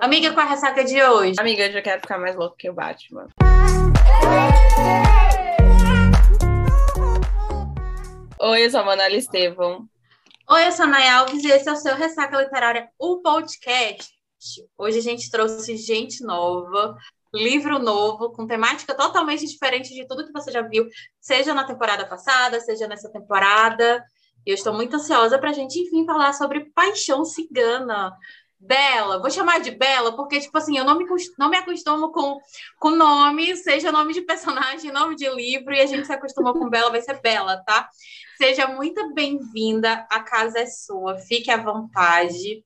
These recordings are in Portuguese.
Amiga, qual é a ressaca de hoje? Amiga, eu já quero ficar mais louco que o Batman. Oi, eu sou a Manuela Estevão. Oi, eu sou a Nay Alves e esse é o seu Ressaca Literária, o podcast. Hoje a gente trouxe gente nova, livro novo, com temática totalmente diferente de tudo que você já viu, seja na temporada passada, seja nessa temporada. E eu estou muito ansiosa para a gente, enfim, falar sobre paixão cigana. Bela, vou chamar de Bela, porque, tipo assim, eu não me, não me acostumo com, com nome, seja nome de personagem, nome de livro, e a gente se acostumou com Bela, vai ser Bela, tá? Seja muito bem-vinda, a casa é sua, fique à vontade.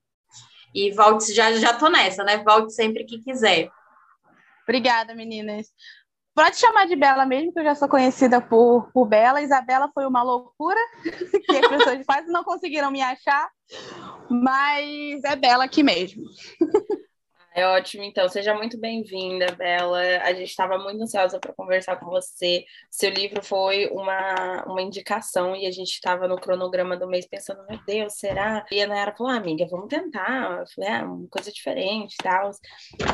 E volte, já, já tô nessa, né? Volte sempre que quiser. Obrigada, meninas. Pode chamar de Bela mesmo, que eu já sou conhecida por, por Bela. Isabela foi uma loucura, que as pessoas quase não conseguiram me achar, mas é Bela aqui mesmo. É ótimo, então. Seja muito bem-vinda, Bela. A gente estava muito ansiosa para conversar com você. Seu livro foi uma, uma indicação e a gente estava no cronograma do mês pensando, meu Deus, será? E a Nayara falou, ah, amiga, vamos tentar. Eu falei, ah, uma coisa diferente e tal.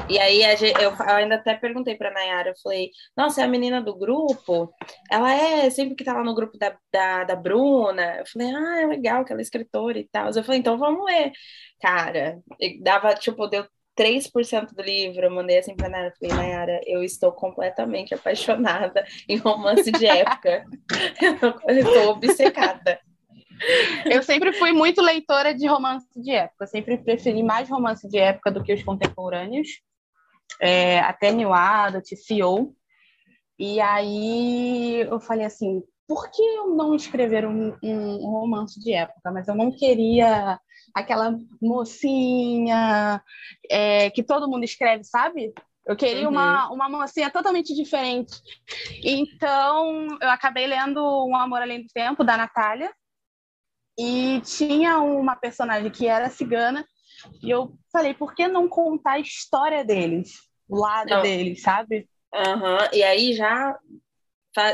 E aí gente, eu, eu, ainda até perguntei para a Nayara, eu falei, nossa, é a menina do grupo? Ela é sempre que tá lá no grupo da, da, da Bruna. Eu falei, ah, é legal, aquela escritora e tal. Eu falei, então vamos ler. Cara, dava, tipo, deu 3% do livro, eu mandei assim pra Nayara, falei, Nayara, eu estou completamente apaixonada em romance de época. eu estou obcecada. Eu sempre fui muito leitora de romance de época, eu sempre preferi mais romance de época do que os contemporâneos, é, até New Adult, CEO. E aí eu falei assim, por que eu não escrever um, um romance de época? Mas eu não queria aquela mocinha é, que todo mundo escreve, sabe? Eu queria uhum. uma, uma mocinha totalmente diferente. Então, eu acabei lendo Um Amor Além do Tempo, da Natália. E tinha uma personagem que era cigana. E eu falei, por que não contar a história deles? O lado não. deles, sabe? Uhum. E aí já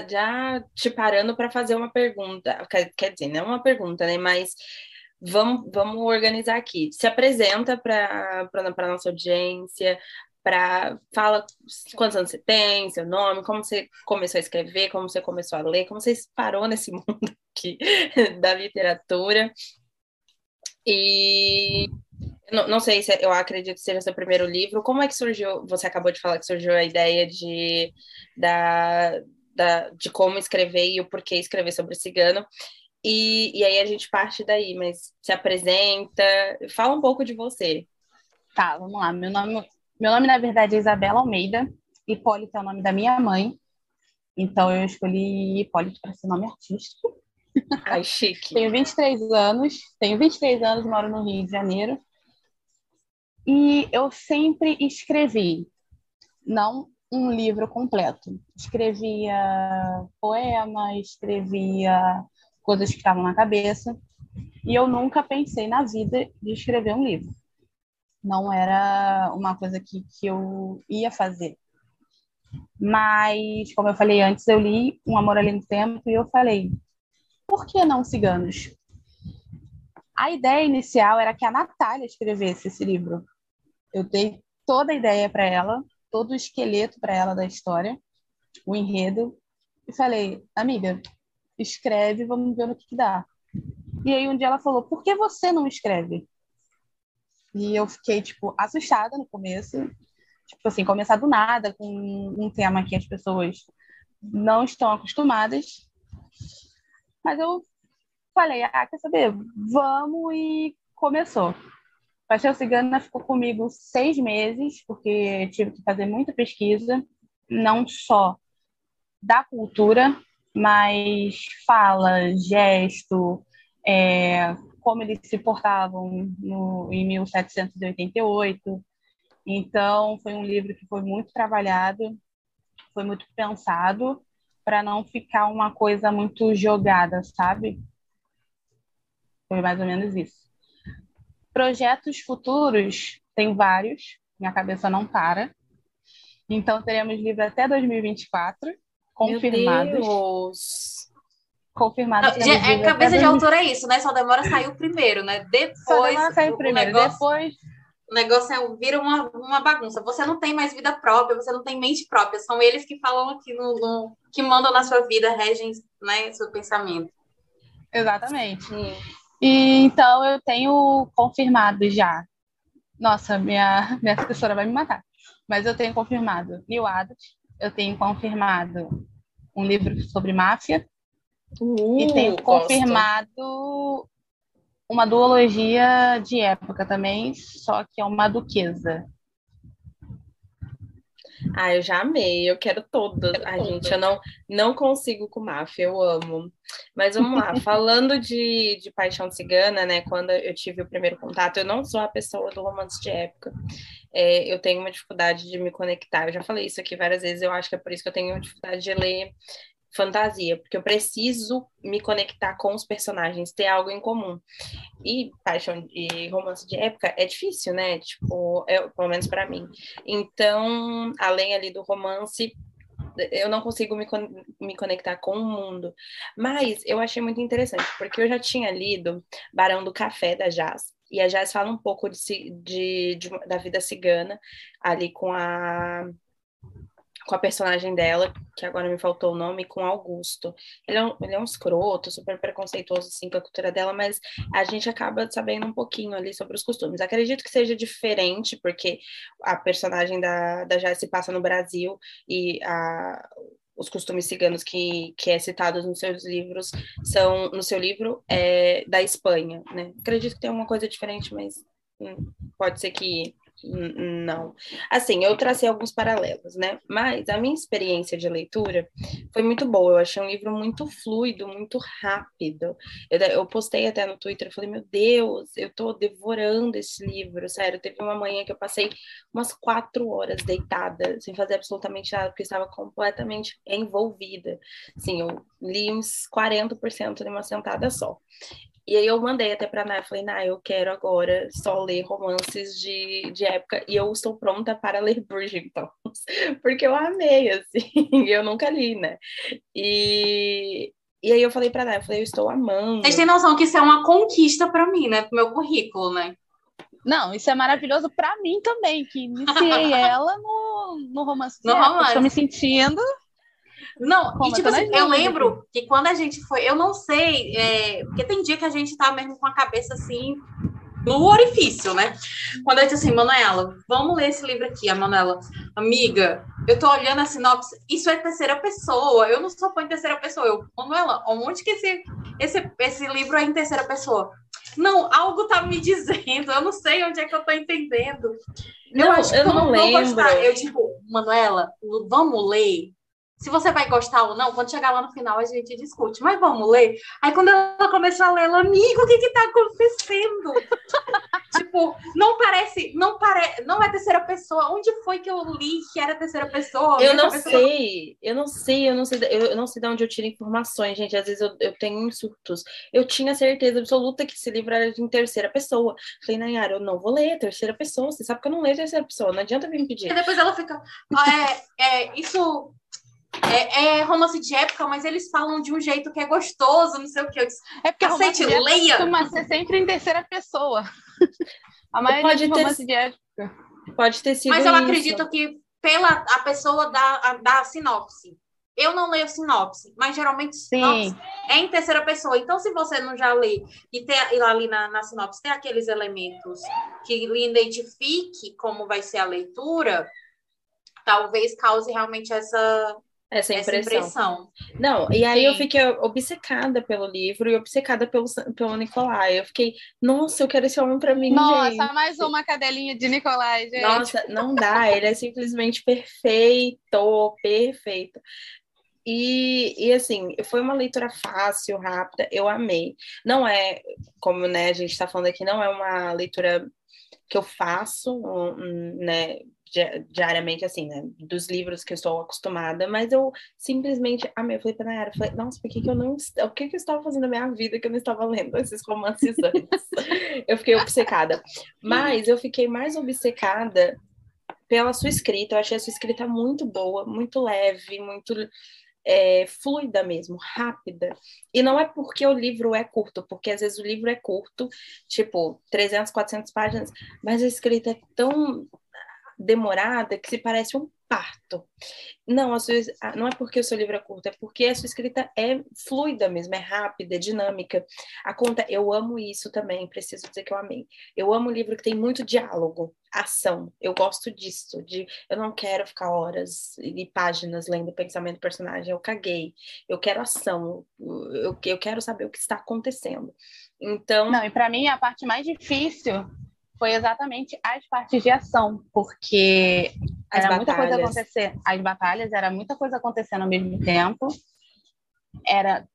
já te parando para fazer uma pergunta, quer, dizer, não uma pergunta, né? Mas vamos, vamos organizar aqui. Se apresenta para a nossa audiência, para fala quantos anos você tem, seu nome, como você começou a escrever, como você começou a ler, como você parou nesse mundo aqui da literatura. E não, não sei se eu acredito que seja seu primeiro livro. Como é que surgiu? Você acabou de falar que surgiu a ideia de da, da, de como escrever e o porquê escrever sobre o cigano. E, e aí a gente parte daí, mas se apresenta, fala um pouco de você. Tá, vamos lá. Meu nome, meu nome na verdade é Isabela Almeida. Hipólito é o nome da minha mãe. Então eu escolhi Hipólito para ser nome artístico. Ai, chique. tenho 23 anos, tenho 23 anos, moro no Rio de Janeiro. E eu sempre escrevi, não um livro completo. Escrevia poema, escrevia coisas que estavam na cabeça. E eu nunca pensei na vida de escrever um livro. Não era uma coisa que, que eu ia fazer. Mas, como eu falei antes, eu li Um Amor Além do Tempo e eu falei, por que não ciganos? A ideia inicial era que a Natália escrevesse esse livro. Eu dei toda a ideia para ela, todo o esqueleto para ela da história, o enredo, e falei, amiga, escreve, vamos ver no que, que dá. E aí um dia ela falou, por que você não escreve? E eu fiquei, tipo, assustada no começo. Tipo assim, começar do nada com um tema que as pessoas não estão acostumadas. Mas eu falei, ah, quer saber? Vamos e começou. Paixão Cigana ficou comigo seis meses, porque tive que fazer muita pesquisa, não só da cultura, mas fala, gesto, é, como eles se portavam no, em 1788. Então, foi um livro que foi muito trabalhado, foi muito pensado, para não ficar uma coisa muito jogada, sabe? Foi mais ou menos isso. Projetos futuros, tem vários, minha cabeça não para. Então, teremos livro até 2024 confirmados. Confirmados. Não, é, cabeça de autor é isso, né? Só demora a sair o primeiro, né? Depois. Só demora a sair o primeiro. Negócio... Depois o negócio é, vira uma, uma bagunça. Você não tem mais vida própria, você não tem mente própria. São eles que falam aqui no, no que mandam na sua vida, regem né, seu pensamento. Exatamente. E, então eu tenho confirmado já. Nossa, minha, minha assessora vai me matar. Mas eu tenho confirmado New Adult, eu tenho confirmado um livro sobre máfia uh, e gosto. confirmado uma duologia de época também, só que é uma duquesa. Ah, eu já amei, eu quero todas. Ai, gente, eu não, não consigo com máfia, eu amo. Mas vamos lá, falando de, de paixão cigana, né? Quando eu tive o primeiro contato, eu não sou a pessoa do romance de época. É, eu tenho uma dificuldade de me conectar. Eu já falei isso aqui várias vezes, eu acho que é por isso que eu tenho dificuldade de ler fantasia, porque eu preciso me conectar com os personagens, ter algo em comum. E paixão e romance de época é difícil, né? Tipo, é, pelo menos para mim. Então, além ali do romance, eu não consigo me, me conectar com o mundo. Mas eu achei muito interessante, porque eu já tinha lido Barão do Café da Jazz. E a Jazz fala um pouco de, de, de da vida cigana, ali com a com a personagem dela, que agora me faltou o nome, com Augusto. Ele é um, ele é um escroto, super preconceituoso, assim, com a cultura dela, mas a gente acaba sabendo um pouquinho ali sobre os costumes. Acredito que seja diferente, porque a personagem da, da Jess se passa no Brasil e a, os costumes ciganos que, que é citados nos seus livros são, no seu livro, é da Espanha, né? Acredito que tem uma coisa diferente, mas hum, pode ser que não. Assim, eu tracei alguns paralelos, né? Mas a minha experiência de leitura foi muito boa. Eu achei um livro muito fluido, muito rápido. Eu, eu postei até no Twitter, eu falei, meu Deus, eu tô devorando esse livro, sério. Teve uma manhã que eu passei umas quatro horas deitada, sem fazer absolutamente nada, porque estava completamente envolvida. Sim, eu li uns 40% de uma sentada só. E aí eu mandei até pra Nai, falei, Nai, eu quero agora só ler romances de, de época e eu estou pronta para ler Bridgerton, porque eu amei, assim, eu nunca li, né? E, e aí eu falei pra Nai, eu falei, eu estou amando. Vocês têm noção que isso é uma conquista para mim, né? Pro meu currículo, né? Não, isso é maravilhoso para mim também, que iniciei ela no, no romance. No romance. Estou me sentindo não, Como e tipo assim, eu lembro que quando a gente foi, eu não sei, é, porque tem dia que a gente tá mesmo com a cabeça assim no orifício, né? Quando eu disse assim, Manuela, vamos ler esse livro aqui. A Manuela, amiga, eu tô olhando a sinopse, isso é terceira pessoa, eu não sou fã em terceira pessoa. Eu, Manuela, onde que esse, esse, esse livro é em terceira pessoa? Não, algo tá me dizendo, eu não sei onde é que eu tô entendendo. Eu não, acho que eu não, não lembro. Gostar. Eu, tipo, Manuela, vamos ler se você vai gostar ou não, quando chegar lá no final a gente discute. Mas vamos ler? Aí quando ela começou a ler, ela, amigo, o que que tá acontecendo? tipo, não parece, não parece, não é terceira pessoa. Onde foi que eu li que era terceira pessoa? Eu não pessoa... sei, eu não sei, eu não sei, eu, não sei de onde eu tiro informações, gente. Às vezes eu, eu tenho surtos. Eu tinha certeza absoluta que esse livro era em terceira pessoa. Falei, Nayara, eu não vou ler terceira pessoa. Você sabe que eu não leio terceira pessoa, não adianta vir me pedir. E depois ela fica, ah, é, é, isso é, é, romance de época, mas eles falam de um jeito que é gostoso, não sei o que. Eu disse, é porque Cacete, romance leia. costuma ser sempre em terceira pessoa. A maioria pode de romance ter... de época. Pode ter sido Mas eu isso. acredito que pela a pessoa da, da sinopse. Eu não leio sinopse, mas geralmente sinopse Sim. é em terceira pessoa. Então, se você não já lê e, tem, e ali na, na sinopse tem aqueles elementos que lhe identifique como vai ser a leitura, talvez cause realmente essa essa impressão. essa impressão. Não, e aí Sim. eu fiquei obcecada pelo livro e obcecada pelo, pelo Nicolai. Eu fiquei, nossa, eu quero esse homem para mim. Nossa, gente. mais uma cadelinha de Nicolai, gente. Nossa, não dá, ele é simplesmente perfeito, perfeito. E, e assim, foi uma leitura fácil, rápida, eu amei. Não é, como né, a gente está falando aqui, não é uma leitura que eu faço, né, diariamente, assim, né? Dos livros que eu estou acostumada, mas eu simplesmente amei. Eu falei pra Nayara, falei, nossa, por que, que eu não. O que, que eu estava fazendo na minha vida que eu não estava lendo esses romances antes? eu fiquei obcecada. Mas eu fiquei mais obcecada pela sua escrita. Eu achei a sua escrita muito boa, muito leve, muito é, fluida mesmo, rápida. E não é porque o livro é curto, porque às vezes o livro é curto, tipo 300, 400 páginas, mas a escrita é tão demorada que se parece um parto. Não, sua, não é porque o seu livro é curto, é porque a sua escrita é fluida mesmo, é rápida, é dinâmica. A conta, eu amo isso também, preciso dizer que eu amei. Eu amo livro que tem muito diálogo, ação. Eu gosto disso, de eu não quero ficar horas e páginas lendo o pensamento do personagem, eu caguei. Eu quero ação, eu, eu quero saber o que está acontecendo. Então, Não, e para mim a parte mais difícil foi exatamente as partes de ação, porque as era batalhas. muita coisa acontecer, as batalhas, era muita coisa acontecendo ao mesmo tempo, era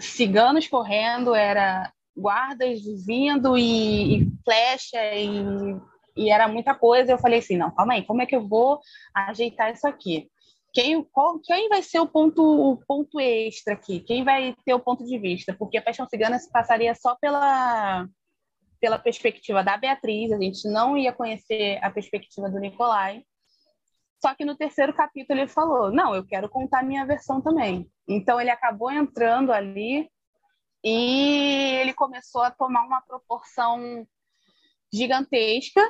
ciganos correndo, era guardas vindo e, e flecha e, e, era muita coisa. Eu falei assim, não, calma aí, como é que eu vou ajeitar isso aqui? Quem, qual, quem vai ser o ponto, o ponto extra aqui? Quem vai ter o ponto de vista? Porque a Paixão Cigana se passaria só pela pela perspectiva da Beatriz, a gente não ia conhecer a perspectiva do Nicolai. Só que no terceiro capítulo ele falou: Não, eu quero contar minha versão também. Então ele acabou entrando ali e ele começou a tomar uma proporção gigantesca,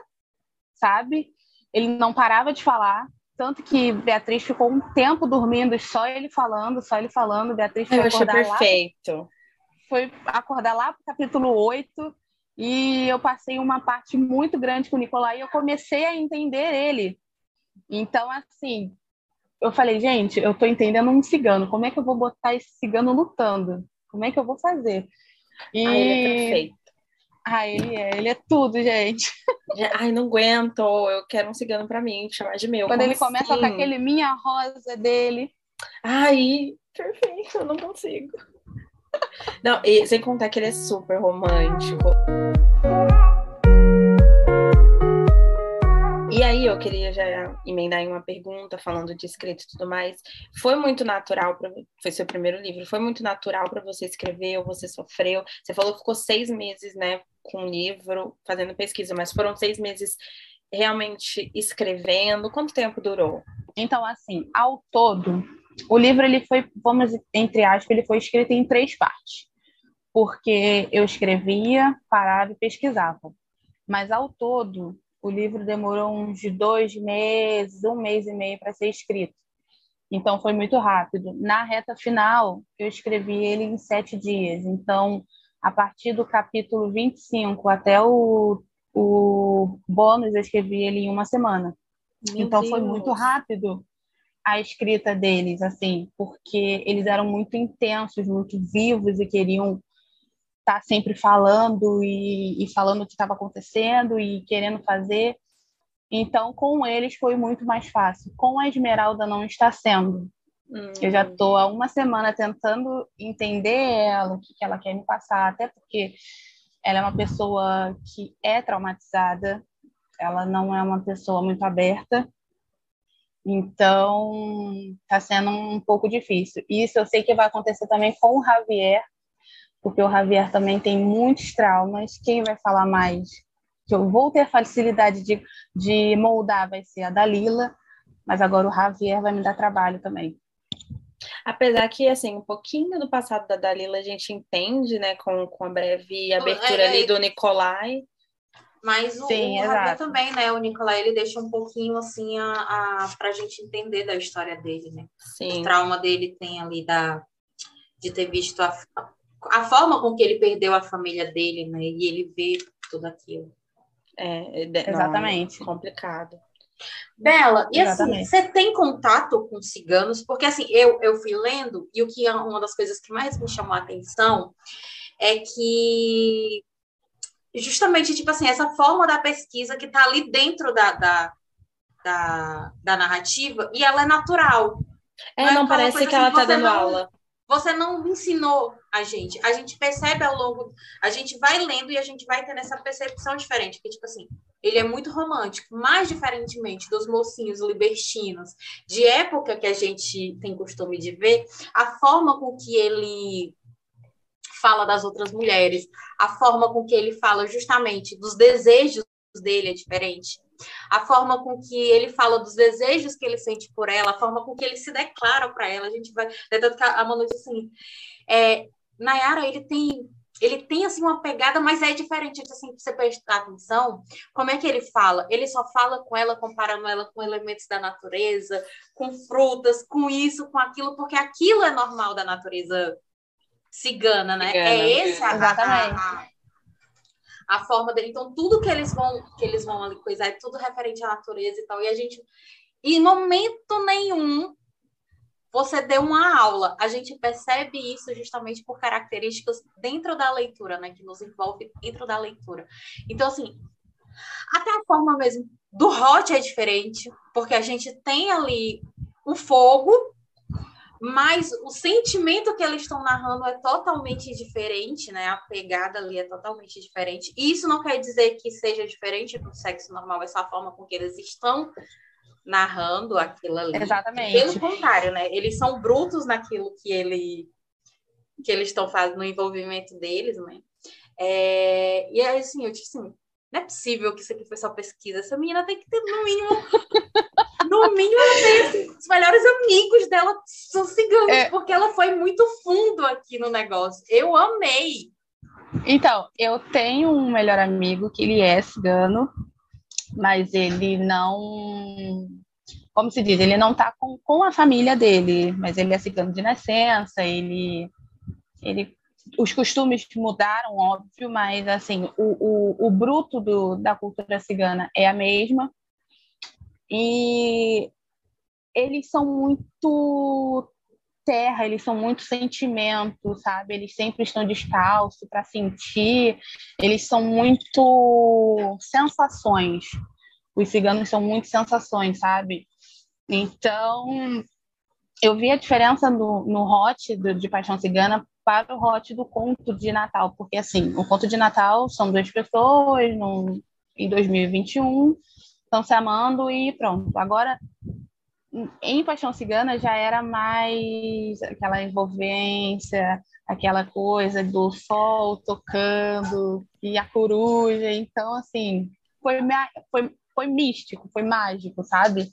sabe? Ele não parava de falar, tanto que Beatriz ficou um tempo dormindo, só ele falando, só ele falando. Beatriz foi eu achei perfeito. Lá, foi acordar lá para o capítulo 8 e eu passei uma parte muito grande com o Nicolai e eu comecei a entender ele. Então, assim, eu falei, gente, eu estou entendendo um cigano. Como é que eu vou botar esse cigano lutando? Como é que eu vou fazer? E... Ah, ele é perfeito. Ah, ele é, ele é tudo, gente. Ai, não aguento, eu quero um cigano para mim, chamar de meu. Quando Como ele assim? começa com aquele minha rosa dele. Ai, perfeito, eu não consigo. Não, e sem contar que ele é super romântico. E aí eu queria já emendar em uma pergunta falando de escrita e tudo mais. Foi muito natural para foi seu primeiro livro? Foi muito natural para você escrever ou você sofreu? Você falou que ficou seis meses, né, com o livro, fazendo pesquisa, mas foram seis meses realmente escrevendo. Quanto tempo durou? Então, assim, ao todo, o livro ele foi, vamos entre aspas, ele foi escrito em três partes, porque eu escrevia, parava e pesquisava. Mas ao todo, o livro demorou uns dois meses, um mês e meio para ser escrito. Então foi muito rápido. Na reta final, eu escrevi ele em sete dias. Então, a partir do capítulo 25 até o, o bônus, eu escrevi ele em uma semana. Meu então Deus. foi muito rápido a escrita deles, assim, porque eles eram muito intensos, muito vivos e queriam estar tá sempre falando e, e falando o que estava acontecendo e querendo fazer. Então, com eles foi muito mais fácil. Com a Esmeralda não está sendo. Hum. Eu já estou há uma semana tentando entender ela, o que, que ela quer me passar, até porque ela é uma pessoa que é traumatizada, ela não é uma pessoa muito aberta. Então, está sendo um pouco difícil. Isso eu sei que vai acontecer também com o Javier, porque o Javier também tem muitos traumas. Quem vai falar mais que eu vou ter facilidade de, de moldar vai ser a Dalila, mas agora o Javier vai me dar trabalho também. Apesar que, assim, um pouquinho do passado da Dalila a gente entende, né, com, com a breve abertura é, ali é. do Nicolai. Mas o, Sim, o Javier também, né? O Nicolai, ele deixa um pouquinho assim a, a, pra gente entender da história dele, né? Sim. O trauma dele tem ali da, de ter visto a, a forma com que ele perdeu a família dele, né? E ele vê tudo aquilo. É, é exatamente. Não, é complicado. Bela, e assim, você tem contato com ciganos? Porque assim, eu, eu fui lendo, e o que é uma das coisas que mais me chamou a atenção é que justamente, tipo assim, essa forma da pesquisa que está ali dentro da, da, da, da, narrativa e ela é natural. É, não, é não parece que assim, ela está dando não, aula. Você não ensinou a gente. A gente percebe ao longo. A gente vai lendo e a gente vai tendo essa percepção diferente. Que, tipo assim, ele é muito romântico, mais diferentemente dos mocinhos libertinos de época que a gente tem costume de ver, a forma com que ele fala das outras mulheres, a forma com que ele fala justamente dos desejos dele é diferente. a forma com que ele fala dos desejos que ele sente por ela, a forma com que ele se declara para ela. A gente vai. É tanto que a Manu disse assim: é, Nayara, ele tem. Ele tem assim uma pegada, mas é diferente. Assim, você prestar atenção, como é que ele fala? Ele só fala com ela, comparando ela com elementos da natureza, com frutas, com isso, com aquilo, porque aquilo é normal da natureza cigana, né? Cigana. É esse a, Exatamente. A, a, a forma dele. Então, tudo que eles vão que eles vão ali coisar é tudo referente à natureza e tal. E a gente, em momento nenhum, você deu uma aula. A gente percebe isso justamente por características dentro da leitura, né? Que nos envolve dentro da leitura. Então, assim, até a forma mesmo do hot é diferente, porque a gente tem ali o fogo mas o sentimento que eles estão narrando é totalmente diferente, né? A pegada ali é totalmente diferente. E isso não quer dizer que seja diferente do sexo normal, é só a forma com que eles estão narrando aquilo ali. Exatamente. Pelo contrário, né? Eles são brutos naquilo que ele que eles estão fazendo no envolvimento deles, né? É, e aí, assim, eu disse assim, não é possível que isso aqui foi só pesquisa. Essa menina tem que ter, no mínimo, no mínimo, ela tem assim, os melhores amigos dela são ciganos, é. porque ela foi muito fundo aqui no negócio. Eu amei. Então, eu tenho um melhor amigo que ele é cigano, mas ele não. Como se diz? Ele não tá com, com a família dele, mas ele é cigano de nascença, ele. Ele os costumes mudaram, óbvio, mas assim, o, o, o bruto do, da cultura cigana é a mesma. E eles são muito terra, eles são muito sentimento, sabe? Eles sempre estão descalços para sentir, eles são muito sensações. Os ciganos são muito sensações, sabe? Então, eu vi a diferença no, no hot do, de Paixão Cigana para o hot do conto de Natal, porque assim, o conto de Natal são duas pessoas no, em 2021 estão se amando e pronto. Agora, em Paixão Cigana já era mais aquela envolvência, aquela coisa do sol tocando e a coruja. Então, assim, foi, foi, foi místico, foi mágico, sabe?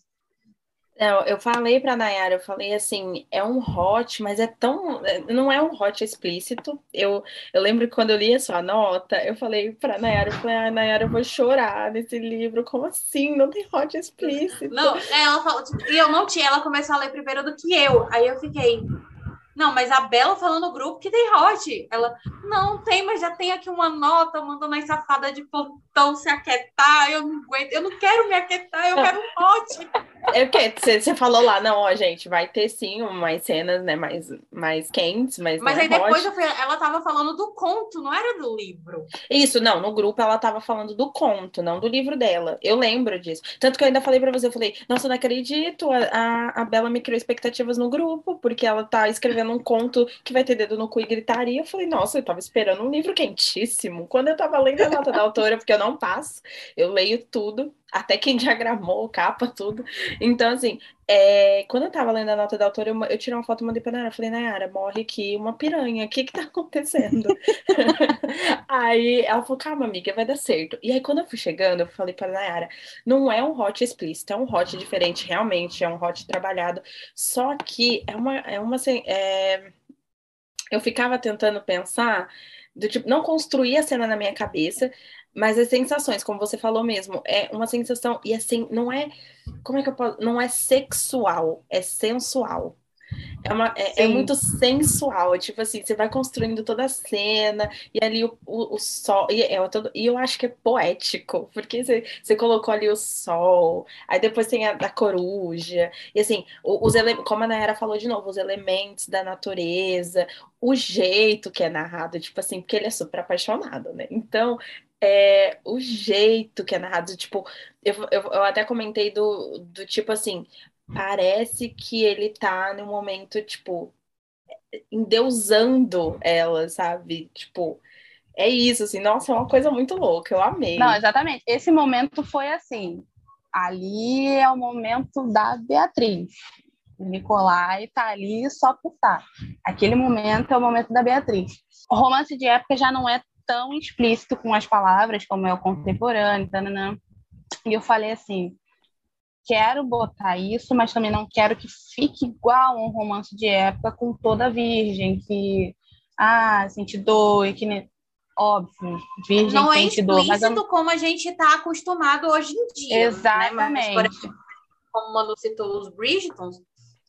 Não, eu falei para Nayara, eu falei assim, é um hot, mas é tão, não é um hot explícito. Eu, eu lembro que quando eu li a sua nota, eu falei para Nayara, eu falei, ah, Nayara, eu vou chorar nesse livro. Como assim? Não tem hot explícito? Não, é, ela falou, e eu não tinha, ela começou a ler primeiro do que eu. Aí eu fiquei, não, mas a Bela falou no grupo que tem hot. Ela, não tem, mas já tem aqui uma nota mandando as safadas de plantão se aquietar. Eu não aguento, eu não quero me aquietar, eu quero um hot. É porque você falou lá, não, ó, gente, vai ter sim umas cenas, né, mais, mais quentes, mas. Mas aí depois fui, ela tava falando do conto, não era do livro. Isso, não, no grupo ela tava falando do conto, não do livro dela. Eu lembro disso. Tanto que eu ainda falei pra você, eu falei, nossa, não acredito, a, a, a Bela me criou expectativas no grupo, porque ela tá escrevendo um conto que vai ter dedo no cu e gritaria. Eu falei, nossa, eu tava esperando um livro quentíssimo. Quando eu tava lendo a nota da autora, porque eu não passo, eu leio tudo até quem diagramou, capa, tudo. Então, assim, é, quando eu tava lendo a nota da autora, eu, eu tirei uma foto e mandei pra Nayara. Falei, Nayara, morre aqui uma piranha, o que que tá acontecendo? aí ela falou, calma, amiga, vai dar certo. E aí, quando eu fui chegando, eu falei pra Nayara, não é um hot explícito, é um hot diferente, realmente, é um hot trabalhado. Só que é uma. É uma assim, é... Eu ficava tentando pensar do tipo, não construir a cena na minha cabeça, mas as sensações, como você falou mesmo, é uma sensação, e assim, não é, como é que eu posso, não é sexual, é sensual. É, uma, é, é, muito sensual, tipo assim, você vai construindo toda a cena, e ali o, o, o sol, e, é todo, e eu acho que é poético, porque você, você colocou ali o sol, aí depois tem a, a coruja, e assim, os como a Nayara falou de novo, os elementos da natureza, o jeito que é narrado, tipo assim, porque ele é super apaixonado, né? Então, é, o jeito que é narrado, tipo, eu, eu, eu até comentei do, do tipo assim, parece que ele tá no momento, tipo, endeusando ela, sabe? Tipo, é isso, assim, nossa, é uma coisa muito louca, eu amei. Não, exatamente. Esse momento foi assim. Ali é o momento da Beatriz. O Nicolai tá ali só por estar. Tá. Aquele momento é o momento da Beatriz. O romance de época já não é tão explícito com as palavras como é o contemporâneo, tananã. E eu falei assim, quero botar isso, mas também não quero que fique igual um romance de época com toda virgem, que ah, sente dor, e que óbvio, virgem não é sente dor, mas eu... como a gente está acostumado hoje em dia. Exatamente. Né? Mas, exemplo, como o Manu citou os Bridgetons,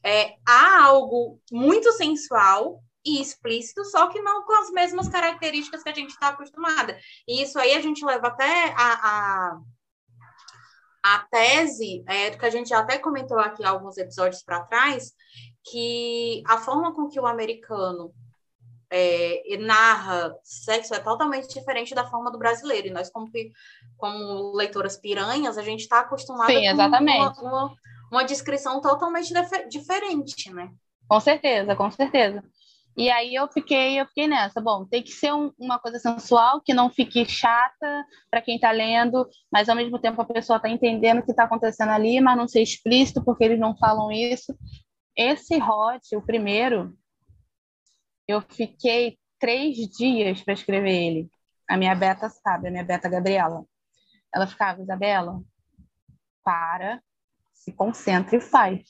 é, há algo muito sensual e explícito, só que não com as mesmas características que a gente está acostumada. E isso aí a gente leva até a, a, a tese, é, que a gente já até comentou aqui alguns episódios para trás, que a forma com que o americano é, narra sexo é totalmente diferente da forma do brasileiro. E nós, como, como leitoras piranhas, a gente está acostumada Sim, exatamente. com uma, uma, uma descrição totalmente diferente, né? Com certeza, com certeza. E aí eu fiquei, eu fiquei nessa. Bom, tem que ser um, uma coisa sensual, que não fique chata para quem está lendo, mas ao mesmo tempo a pessoa está entendendo o que está acontecendo ali, mas não ser explícito, porque eles não falam isso. Esse hot, o primeiro, eu fiquei três dias para escrever ele. A minha beta sabe, a minha beta Gabriela. Ela ficava, Isabela, para, se concentra e faz.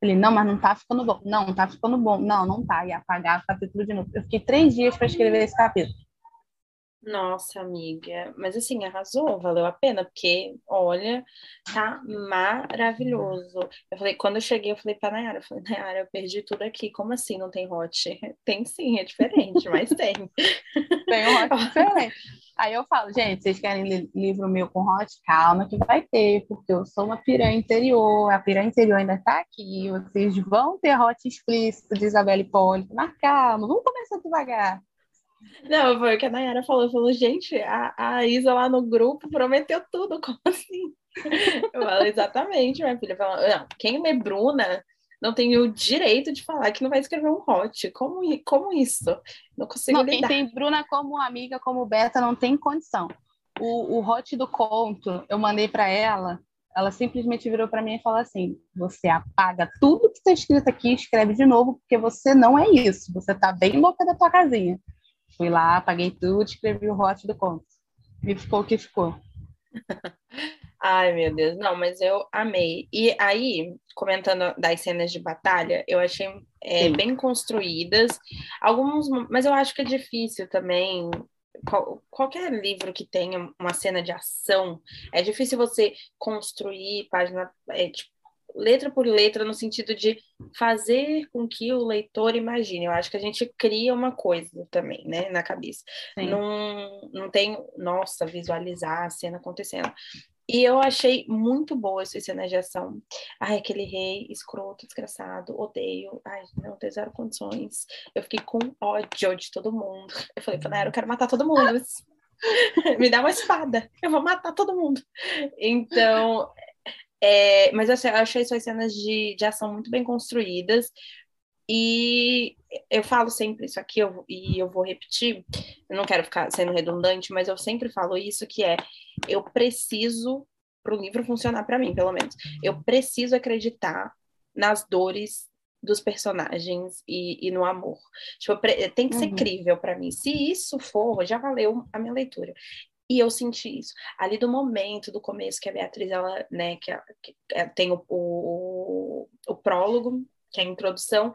Falei, não, mas não tá ficando bom. Não, tá ficando bom. Não, não tá. E apagar o capítulo de novo. Eu fiquei três dias para escrever esse capítulo. Nossa, amiga. Mas assim, arrasou, valeu a pena, porque, olha, tá maravilhoso. Eu falei, quando eu cheguei, eu falei pra Nayara, eu falei, Nayara, eu perdi tudo aqui. Como assim não tem hot? Tem sim, é diferente, mas tem. Tem um hot diferente. Aí eu falo, gente, vocês querem livro meu com hot? Calma que vai ter, porque eu sou uma piranha interior, a piranha interior ainda está aqui, vocês vão ter hot explícito de Isabelle Hipólito, mas calma, vamos começar devagar. Não, foi o que a Nayara falou, falou, gente, a, a Isa lá no grupo prometeu tudo, como assim? Eu falo, exatamente, minha filha, não, quem é Bruna não tem o direito de falar que não vai escrever um hot. Como, como isso? Não consigo não, lidar. Quem tem Bruna como amiga, como Beta, não tem condição. O, o hot do conto, eu mandei para ela, ela simplesmente virou para mim e falou assim: você apaga tudo que está escrito aqui e escreve de novo, porque você não é isso. Você está bem louca da tua casinha. Fui lá, apaguei tudo, escrevi o hot do conto. E ficou o que ficou. Ai, meu Deus, não, mas eu amei. E aí, comentando das cenas de batalha, eu achei é, bem construídas. Alguns, mas eu acho que é difícil também. Qual, qualquer livro que tenha uma cena de ação, é difícil você construir página, é, tipo, letra por letra, no sentido de fazer com que o leitor imagine. Eu acho que a gente cria uma coisa também, né, na cabeça. Não, não tem, nossa, visualizar a cena acontecendo. E eu achei muito boa essa cena de ação. Ai, aquele rei escroto, desgraçado, odeio. Ai, não tem zero condições. Eu fiquei com ódio de todo mundo. Eu falei, Panera, eu quero matar todo mundo. Me dá uma espada, eu vou matar todo mundo. Então, é, mas eu achei suas cenas de, de ação muito bem construídas. E eu falo sempre isso aqui, eu, e eu vou repetir, eu não quero ficar sendo redundante, mas eu sempre falo isso, que é, eu preciso, para o livro funcionar para mim, pelo menos, eu preciso acreditar nas dores dos personagens e, e no amor. Tipo, tem que ser uhum. crível para mim. Se isso for, já valeu a minha leitura. E eu senti isso. Ali do momento, do começo, que a Beatriz, ela, né, que, que tem o, o, o prólogo, que é a introdução,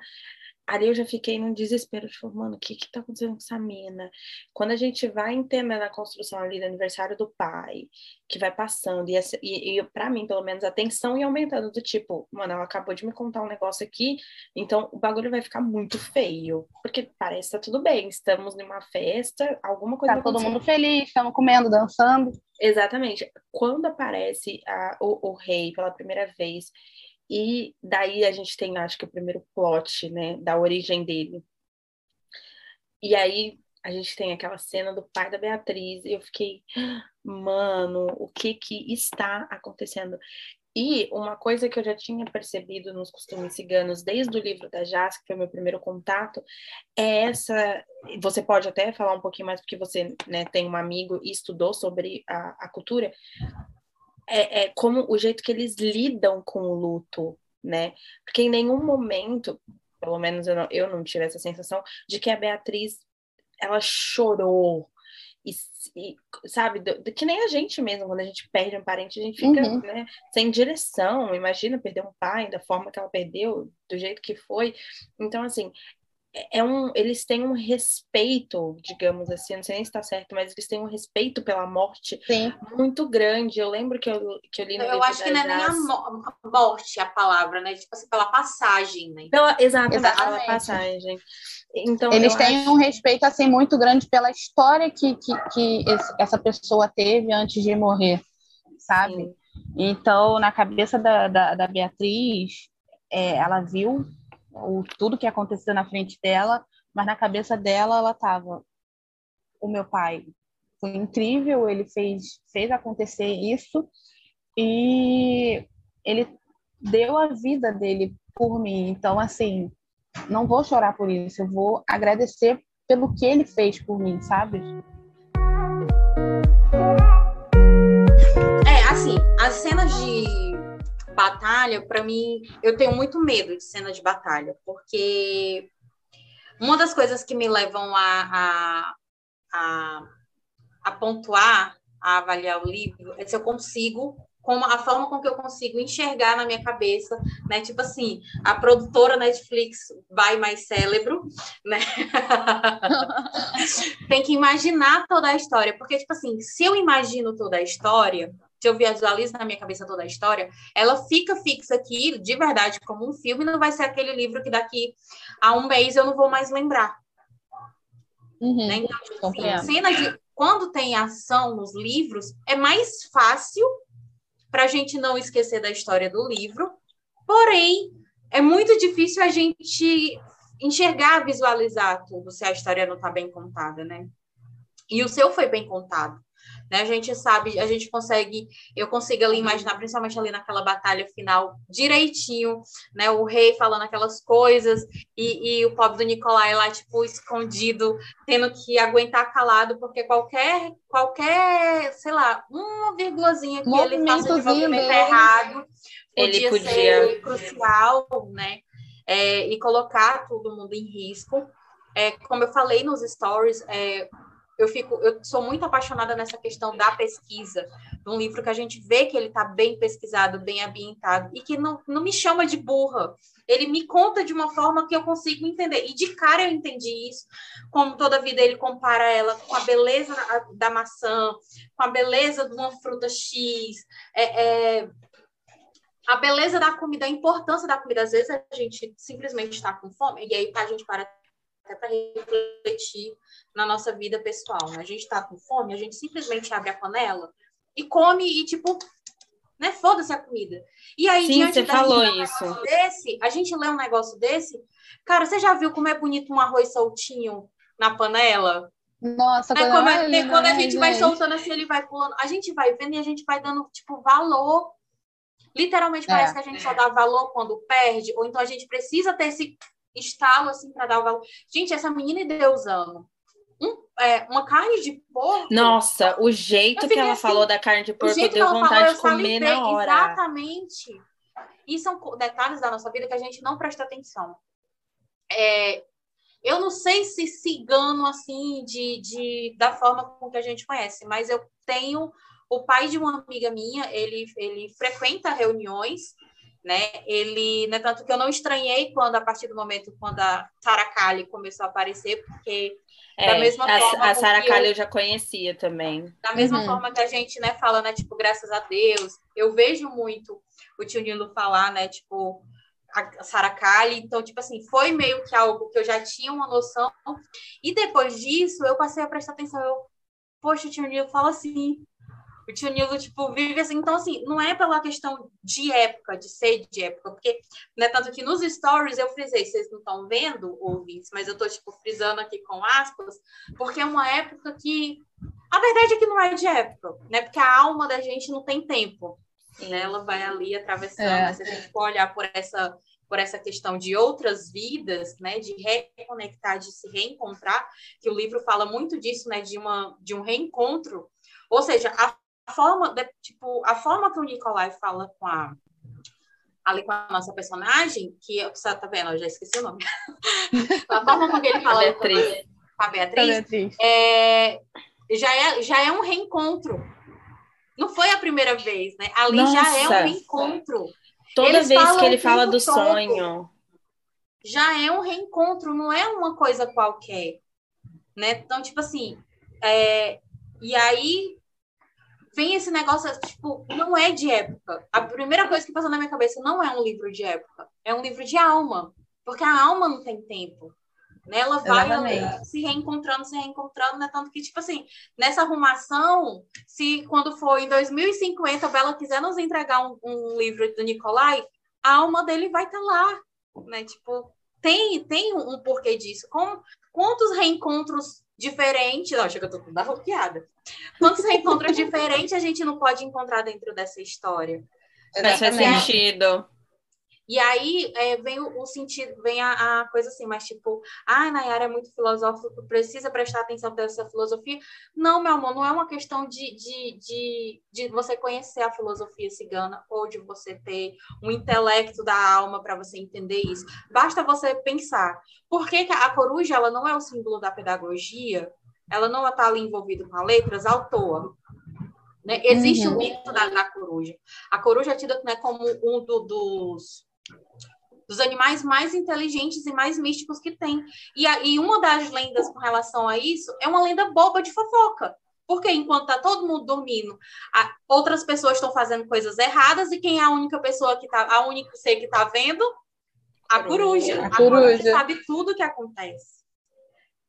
ali eu já fiquei num desespero, tipo, mano, o que que tá acontecendo com essa mina? Quando a gente vai entendendo a construção ali do aniversário do pai, que vai passando, e, essa, e, e para mim, pelo menos, a tensão ia aumentando, do tipo, mano, ela acabou de me contar um negócio aqui, então o bagulho vai ficar muito feio, porque parece que tá tudo bem, estamos numa festa, alguma coisa Tá todo mundo feliz, estamos comendo, dançando. Exatamente. Quando aparece a, o, o rei pela primeira vez, e daí a gente tem, acho que, o primeiro plot, né, da origem dele. E aí a gente tem aquela cena do pai da Beatriz, e eu fiquei, mano, o que que está acontecendo? E uma coisa que eu já tinha percebido nos costumes ciganos desde o livro da Jazz, que foi meu primeiro contato, é essa. Você pode até falar um pouquinho mais, porque você né, tem um amigo e estudou sobre a, a cultura, é, é como o jeito que eles lidam com o luto, né? Porque em nenhum momento, pelo menos eu não, eu não tive essa sensação, de que a Beatriz ela chorou e, e sabe, do, do, que nem a gente mesmo, quando a gente perde um parente, a gente fica uhum. né, sem direção. Imagina perder um pai da forma que ela perdeu, do jeito que foi. Então, assim, é um, eles têm um respeito, digamos assim, não sei nem se está certo, mas eles têm um respeito pela morte Sim. muito grande. Eu lembro que eu, que eu li no Eu acho que não é nem a morte a palavra, né? Tipo assim, pela passagem, né? Pela, exato, pela passagem. Então, eles têm acho... um respeito assim muito grande pela história que, que, que essa pessoa teve antes de morrer, sabe? Sim. Então, na cabeça da, da, da Beatriz, é, ela viu o, tudo que aconteceu na frente dela, mas na cabeça dela ela estava o meu pai foi incrível, ele fez fez acontecer isso e ele deu a vida dele por mim. Então assim, não vou chorar por isso, eu vou agradecer pelo que ele fez por mim, sabe? É, assim, as cenas de batalha, para mim, eu tenho muito medo de cena de batalha, porque uma das coisas que me levam a, a, a, a pontuar, a avaliar o livro, é se eu consigo como a forma com que eu consigo enxergar na minha cabeça, né? Tipo assim, a produtora Netflix vai mais cérebro, né? Tem que imaginar toda a história, porque tipo assim, se eu imagino toda a história, se eu visualizo na minha cabeça toda a história, ela fica fixa aqui, de verdade, como um filme, não vai ser aquele livro que daqui a um mês eu não vou mais lembrar. Uhum, né? Então, assim, cena de quando tem ação nos livros, é mais fácil para a gente não esquecer da história do livro, porém, é muito difícil a gente enxergar, visualizar tudo se a história não está bem contada, né? E o seu foi bem contado. Né? A gente sabe, a gente consegue, eu consigo ali imaginar, principalmente ali naquela batalha final, direitinho, né? O rei falando aquelas coisas e, e o pobre do Nicolai lá, tipo, escondido, tendo que aguentar calado, porque qualquer, qualquer, sei lá, uma vírgulazinha que ele faça de movimento errado, ele podia, ser crucial, né? É, e colocar todo mundo em risco. É, como eu falei nos stories, é, eu fico, eu sou muito apaixonada nessa questão da pesquisa, um livro que a gente vê que ele está bem pesquisado, bem ambientado, e que não, não me chama de burra. Ele me conta de uma forma que eu consigo entender. E de cara eu entendi isso, como toda vida ele compara ela com a beleza da maçã, com a beleza de uma fruta X, é, é, a beleza da comida, a importância da comida. Às vezes a gente simplesmente está com fome, e aí a gente para até para refletir na nossa vida pessoal. Né? A gente está com fome, a gente simplesmente abre a panela e come e, tipo, né? Foda-se a comida. E aí, Sim, diante você falou um isso. desse, a gente lê um negócio desse, cara, você já viu como é bonito um arroz soltinho na panela? Nossa, é, quando, é, quando a gente né, vai gente? soltando assim, ele vai pulando, a gente vai vendo e a gente vai dando, tipo, valor. Literalmente parece é. que a gente só dá valor quando perde, ou então a gente precisa ter esse estalo assim para dar o valor. Gente, essa menina e Deus ama. Um, é, uma carne de porco. Nossa, o jeito que ela assim, falou da carne de porco deu vontade falou, de comer na hora. Exatamente. E são detalhes da nossa vida que a gente não presta atenção. É, eu não sei se cigano assim de, de da forma com que a gente conhece, mas eu tenho o pai de uma amiga minha, ele, ele frequenta reuniões né? Ele, né, tanto que eu não estranhei quando a partir do momento quando a Sarah Kali começou a aparecer, porque é, da mesma a, forma a Sarah Kali eu, eu, já conhecia também. Da mesma uhum. forma que a gente, né, fala, né, tipo, graças a Deus, eu vejo muito o tio Nilo falar, né, tipo, a Sarah Kali, então, tipo assim, foi meio que algo que eu já tinha uma noção, e depois disso, eu passei a prestar atenção, eu, poxa, o tio Nilo fala assim, o tio Nilo, tipo, vive assim. Então, assim, não é pela questão de época, de ser de época, porque, né, tanto que nos stories eu frisei, vocês não estão vendo, ouvintes, mas eu tô, tipo, frisando aqui com aspas, porque é uma época que. A verdade é que não é de época, né? Porque a alma da gente não tem tempo. Né? Ela vai ali atravessando, é. se a gente for olhar por essa por essa questão de outras vidas, né, de reconectar, de se reencontrar, que o livro fala muito disso, né, de uma de um reencontro, ou seja, a a forma, de, tipo, a forma que o Nicolai fala com a ali com a nossa personagem, que você tá vendo, eu já esqueci o nome. a forma com que ele fala Beatriz. com a Beatriz, a Beatriz. É, já é, já é um reencontro. Não foi a primeira vez, né? Ali Nossa. já é um reencontro. Toda Eles vez que ele fala do todo, sonho. Já é um reencontro, não é uma coisa qualquer. Né? Então, tipo assim, é... e aí vem esse negócio, tipo, não é de época. A primeira coisa que passou na minha cabeça não é um livro de época, é um livro de alma. Porque a alma não tem tempo. Né? Ela vai Exatamente. se reencontrando, se reencontrando, né? Tanto que, tipo assim, nessa arrumação, se quando for em 2050 a Bela quiser nos entregar um, um livro do Nicolai, a alma dele vai estar tá lá, né? Tipo, tem, tem um porquê disso. Com, quantos reencontros diferentes. Não, chega, eu tô toda arroqueada. Quantos reencontros diferentes a gente não pode encontrar dentro dessa história? Faz sentido. E aí é, vem o, o, sentido, vem a, a, coisa assim, mas tipo, ah, Nayara é muito filosófico, precisa prestar atenção nessa filosofia. Não, meu amor, não é uma questão de, de, de, de você conhecer a filosofia cigana ou de você ter um intelecto da alma para você entender isso. Basta você pensar. Por que, que a coruja ela não é o símbolo da pedagogia? Ela não está ali envolvida com as letras à toa. Né? Existe uhum. o mito da, da, coruja. A coruja é tida né, como um do, dos dos animais mais inteligentes e mais místicos que tem. E, a, e uma das lendas com relação a isso é uma lenda boba de fofoca. Porque enquanto tá todo mundo dormindo, a, outras pessoas estão fazendo coisas erradas e quem é a única pessoa que tá, a única ser que tá vendo? A coruja. A, a coruja. coruja sabe tudo o que acontece.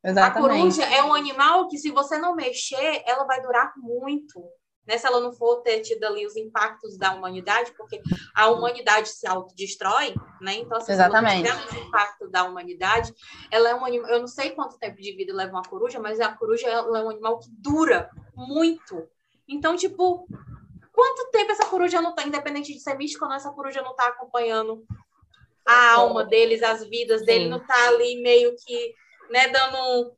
Exatamente. A coruja é um animal que, se você não mexer, ela vai durar muito né, se ela não for ter tido ali os impactos da humanidade, porque a humanidade se autodestrói, né? Então, assim, Exatamente. se ela tiver o impacto da humanidade, ela é um animal, eu não sei quanto tempo de vida leva uma coruja, mas a coruja é um animal que dura muito. Então, tipo, quanto tempo essa coruja não tá, independente de ser mística ou não, essa coruja não tá acompanhando a alma deles, as vidas Sim. dele, não tá ali meio que, né, dando um,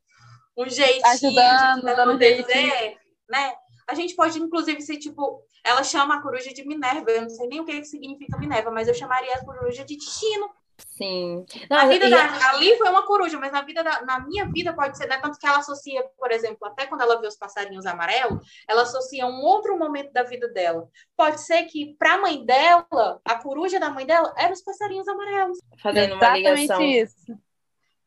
um jeitinho, ajudando, dando um jeitinho. né? A gente pode, inclusive, ser tipo. Ela chama a coruja de Minerva. Eu não sei nem o que significa Minerva, mas eu chamaria a coruja de destino. Sim. Não, a vida da, ali foi uma coruja, mas na vida da, na minha vida pode ser, né? Tanto que ela associa, por exemplo, até quando ela vê os passarinhos amarelos, ela associa um outro momento da vida dela. Pode ser que para a mãe dela, a coruja da mãe dela, eram os passarinhos amarelos. Fazendo uma Exatamente ligação. isso.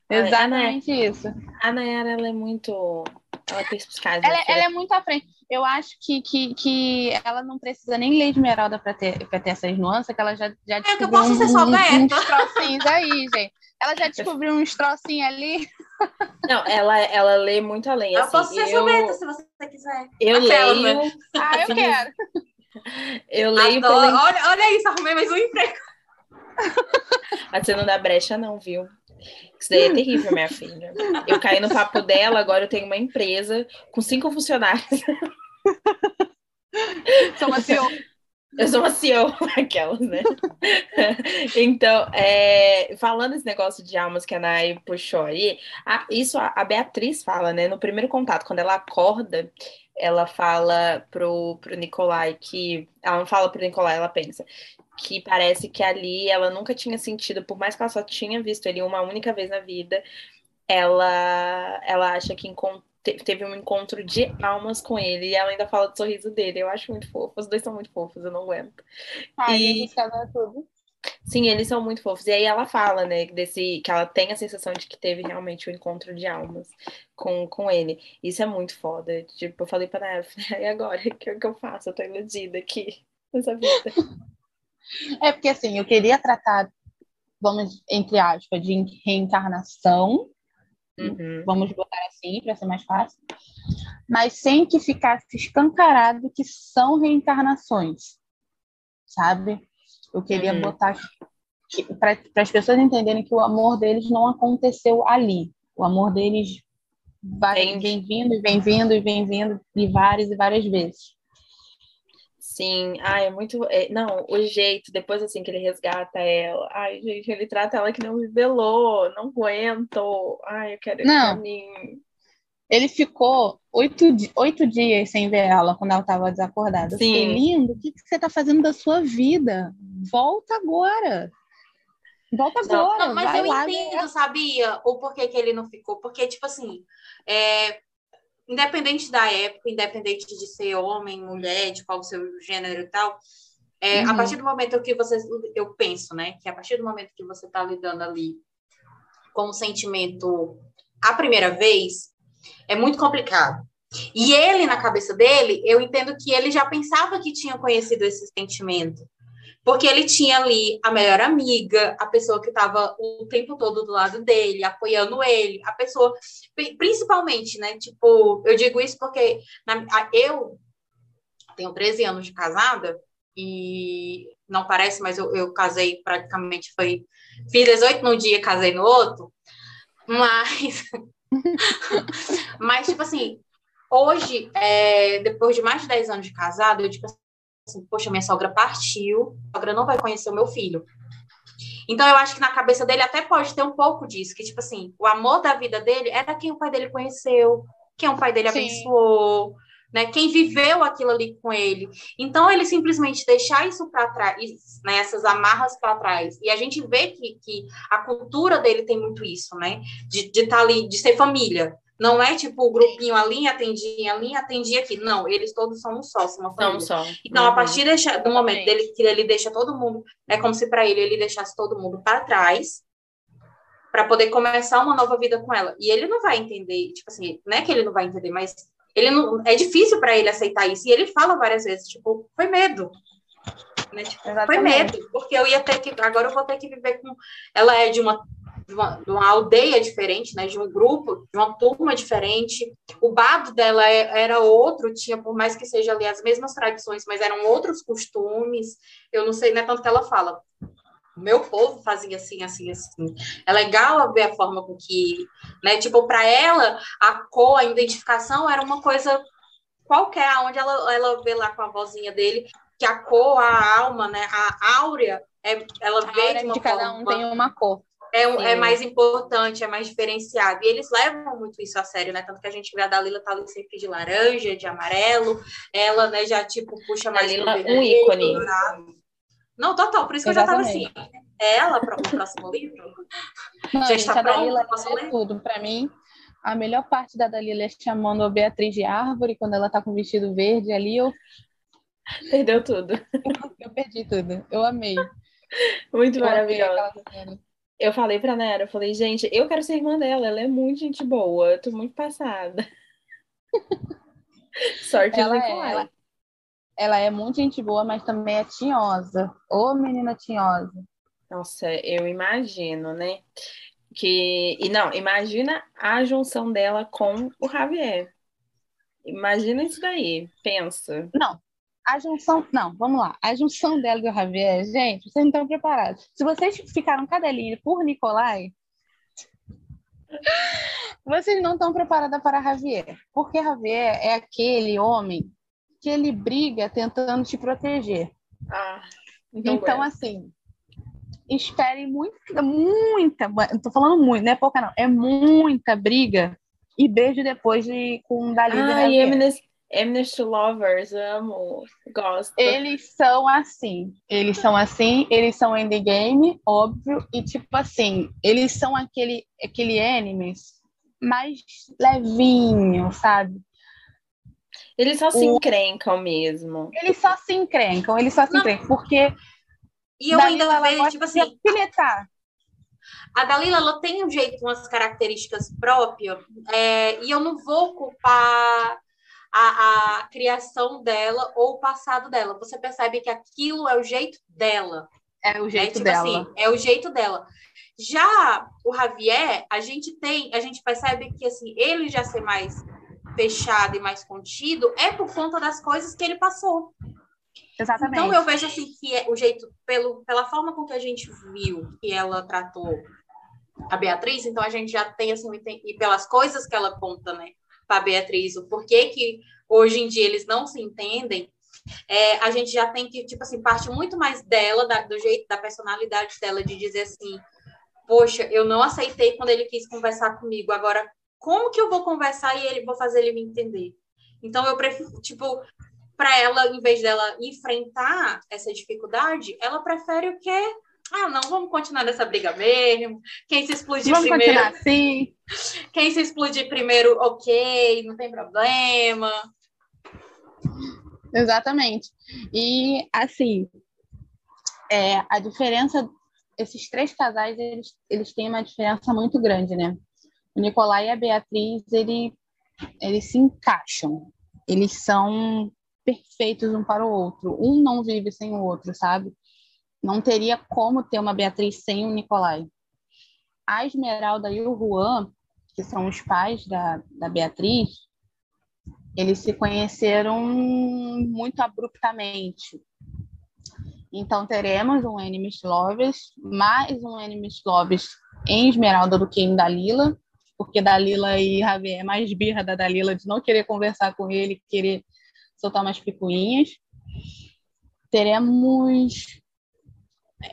Exatamente a isso. A Nayara, ela é muito. Ela tem ela, ela é muito à frente eu acho que, que, que ela não precisa nem ler Esmeralda para ter, ter essas nuances, que ela já, já descobriu é que eu posso ser só um, uns trocinhos aí, gente. Ela já descobriu uns trocinhos ali. Não, ela, ela lê muito além. Eu assim, posso ser eu, beta, se você quiser. Eu Aquela, leio. Né? Ah, eu quero. Eu leio. Pelo... Olha, olha isso, arrumei mais um emprego. Mas você não dá brecha, não, viu? Isso daí é terrível, minha filha. Eu caí no papo dela, agora eu tenho uma empresa com cinco funcionários. Sou uma CEO. Eu sou uma CEO, aquelas, né? então, é, falando esse negócio de almas que a Nai puxou aí, a, isso a, a, Beatriz fala, né? No primeiro contato, quando ela acorda, ela fala pro, pro Nicolai que. Ela não fala pro Nicolai, ela pensa que parece que ali ela nunca tinha sentido, por mais que ela só tinha visto ele uma única vez na vida, ela, ela acha que teve um encontro de almas com ele e ela ainda fala do sorriso dele. Eu acho muito fofo. Os dois são muito fofos, eu não aguento. Ai, e... tudo. Sim, eles são muito fofos. E aí ela fala, né, desse, que ela tem a sensação de que teve realmente um encontro de almas com, com ele. Isso é muito foda. Tipo, eu falei pra ela, e agora? O que, que eu faço? Eu tô iludida aqui nessa vida. É porque assim, eu queria tratar, vamos, entre aspas, de reencarnação Uhum. Vamos botar assim para ser mais fácil. Mas sem que ficasse escancarado que são reencarnações, sabe? Eu queria uhum. botar para as pessoas entenderem que o amor deles não aconteceu ali. O amor deles vai, vem vindo e vem vindo e vem vindo e várias e várias vezes. Sim, ai, é muito. É, não, o jeito, depois assim que ele resgata ela, ai, gente, ele trata ela que não me velou, não aguento, ai, eu quero não. mim. Ele ficou oito, oito dias sem ver ela quando ela estava desacordada. Sim. fiquei, lindo, o que, que você está fazendo da sua vida? Volta agora. Volta agora. Não, mas eu lá, entendo, sabia? O porquê que ele não ficou. Porque, tipo assim, é, independente da época, independente de ser homem, mulher, de qual o seu gênero e tal, é, uhum. a partir do momento que você, eu penso, né, que a partir do momento que você está lidando ali com o sentimento a primeira vez, é muito complicado. E ele, na cabeça dele, eu entendo que ele já pensava que tinha conhecido esse sentimento. Porque ele tinha ali a melhor amiga, a pessoa que estava o tempo todo do lado dele, apoiando ele, a pessoa, principalmente, né? Tipo, eu digo isso porque na, eu tenho 13 anos de casada e não parece, mas eu, eu casei praticamente foi. Fiz 18 num dia, casei no outro. Mas. mas, tipo assim, hoje, é, depois de mais de 10 anos de casado, eu digo assim, poxa, minha sogra partiu, a sogra não vai conhecer o meu filho. Então, eu acho que na cabeça dele até pode ter um pouco disso, que, tipo assim, o amor da vida dele era quem o pai dele conheceu, quem o pai dele Sim. abençoou, né? Quem viveu aquilo ali com ele. Então, ele simplesmente deixar isso para trás, né? Essas amarras para trás. E a gente vê que, que a cultura dele tem muito isso, né? De estar tá ali, de ser família. Não é tipo o grupinho ali atendia, ali atendia aqui. Não, eles todos são um só, são uma família. Não, só. Então, uhum. a partir do momento dele que ele deixa todo mundo, é como se para ele ele deixasse todo mundo para trás para poder começar uma nova vida com ela. E ele não vai entender, tipo assim, não é que ele não vai entender, mas ele não é difícil para ele aceitar isso. E ele fala várias vezes, tipo, foi medo. Né? Tipo, foi medo, porque eu ia ter que agora eu vou ter que viver com ela é de uma de uma, de uma, aldeia diferente, né, de um grupo, de uma turma diferente. O bado dela é, era outro, tinha, por mais que seja ali as mesmas tradições, mas eram outros costumes. Eu não sei, né, tanto que ela fala. O meu povo fazia assim, assim, assim. É legal ver a forma com que, né, tipo, para ela, a cor, a identificação era uma coisa qualquer, onde ela, ela vê lá com a vozinha dele, que a cor, a alma, né, a áurea, é, ela a vê de uma de cada forma, um tem uma cor é, é, mais importante, é mais diferenciado. E eles levam muito isso a sério, né? Tanto que a gente vê a Dalila tá ali sempre de laranja, de amarelo. Ela, né, já, tipo, puxa mais... Dalila, um ícone. Não, total. Por isso que Exatamente. eu já tava assim. É ela para o próximo livro? Não, já gente, está a Dalila é tudo. Para mim, a melhor parte da Dalila é chamando a Beatriz de árvore, quando ela tá com o vestido verde ali, eu... Perdeu tudo. Eu, eu perdi tudo. Eu amei. Muito eu maravilhosa eu falei pra Nera, eu falei, gente, eu quero ser irmã dela, ela é muito gente boa, eu tô muito passada. Sorte ela é, ela, ela é muito gente boa, mas também é tinhosa. Ô, menina tinhosa. Nossa, eu imagino, né? Que, e não, imagina a junção dela com o Javier. Imagina isso daí, pensa. Não, a junção, não, vamos lá. A junção dela e do Javier, gente, vocês não estão preparados. Se vocês ficaram cadelinha por Nicolai, vocês não estão preparadas para Javier. Porque Javier é aquele homem que ele briga tentando te proteger. Ah, então, então assim, espere muita, muita, tô falando muito, não é pouca não, é muita briga e beijo depois de com Dalila ah, e Javier. Amnesty Lovers, amo, gosto. Eles são assim, eles são assim, eles são endgame, óbvio, e tipo assim, eles são aquele, aquele animes mais levinho, sabe? Eles só se encrencam mesmo. Eles só se encrencam, eles só se Não. encrencam, porque... E eu ainda vejo, tipo assim... A Dalila, ela tem um jeito, umas características próprias, é, e eu não vou culpar a, a criação dela ou o passado dela. Você percebe que aquilo é o jeito dela. É o jeito é, tipo dela. Assim, é o jeito dela. Já o Javier, a gente tem, a gente percebe que assim, ele já ser mais fechado e mais contido é por conta das coisas que ele passou. Exatamente. Então eu vejo assim que é o jeito pelo pela forma com que a gente viu que ela tratou a Beatriz, então a gente já tem assim e pelas coisas que ela conta, né? Para a Beatriz o porquê que hoje em dia eles não se entendem, é, a gente já tem que, tipo assim, parte muito mais dela, da, do jeito, da personalidade dela, de dizer assim, poxa, eu não aceitei quando ele quis conversar comigo, agora como que eu vou conversar e ele vou fazer ele me entender? Então eu prefiro, tipo, para ela, em vez dela enfrentar essa dificuldade, ela prefere o quê? ah, não, vamos continuar nessa briga mesmo. Quem se explodir Vamos primeiro. continuar assim. Quem se explodir primeiro, ok, não tem problema. Exatamente. E, assim, é, a diferença, esses três casais, eles, eles têm uma diferença muito grande, né? O Nicolai e a Beatriz, ele, eles se encaixam. Eles são perfeitos um para o outro. Um não vive sem o outro, sabe? Não teria como ter uma Beatriz sem o Nicolai. A Esmeralda e o Juan, que são os pais da, da Beatriz, eles se conheceram muito abruptamente. Então teremos um Enemies Lovers, mais um Enemies Lovers em Esmeralda do que em Dalila, porque Dalila e Javier é mais birra da Dalila de não querer conversar com ele, querer soltar umas picuinhas. Teremos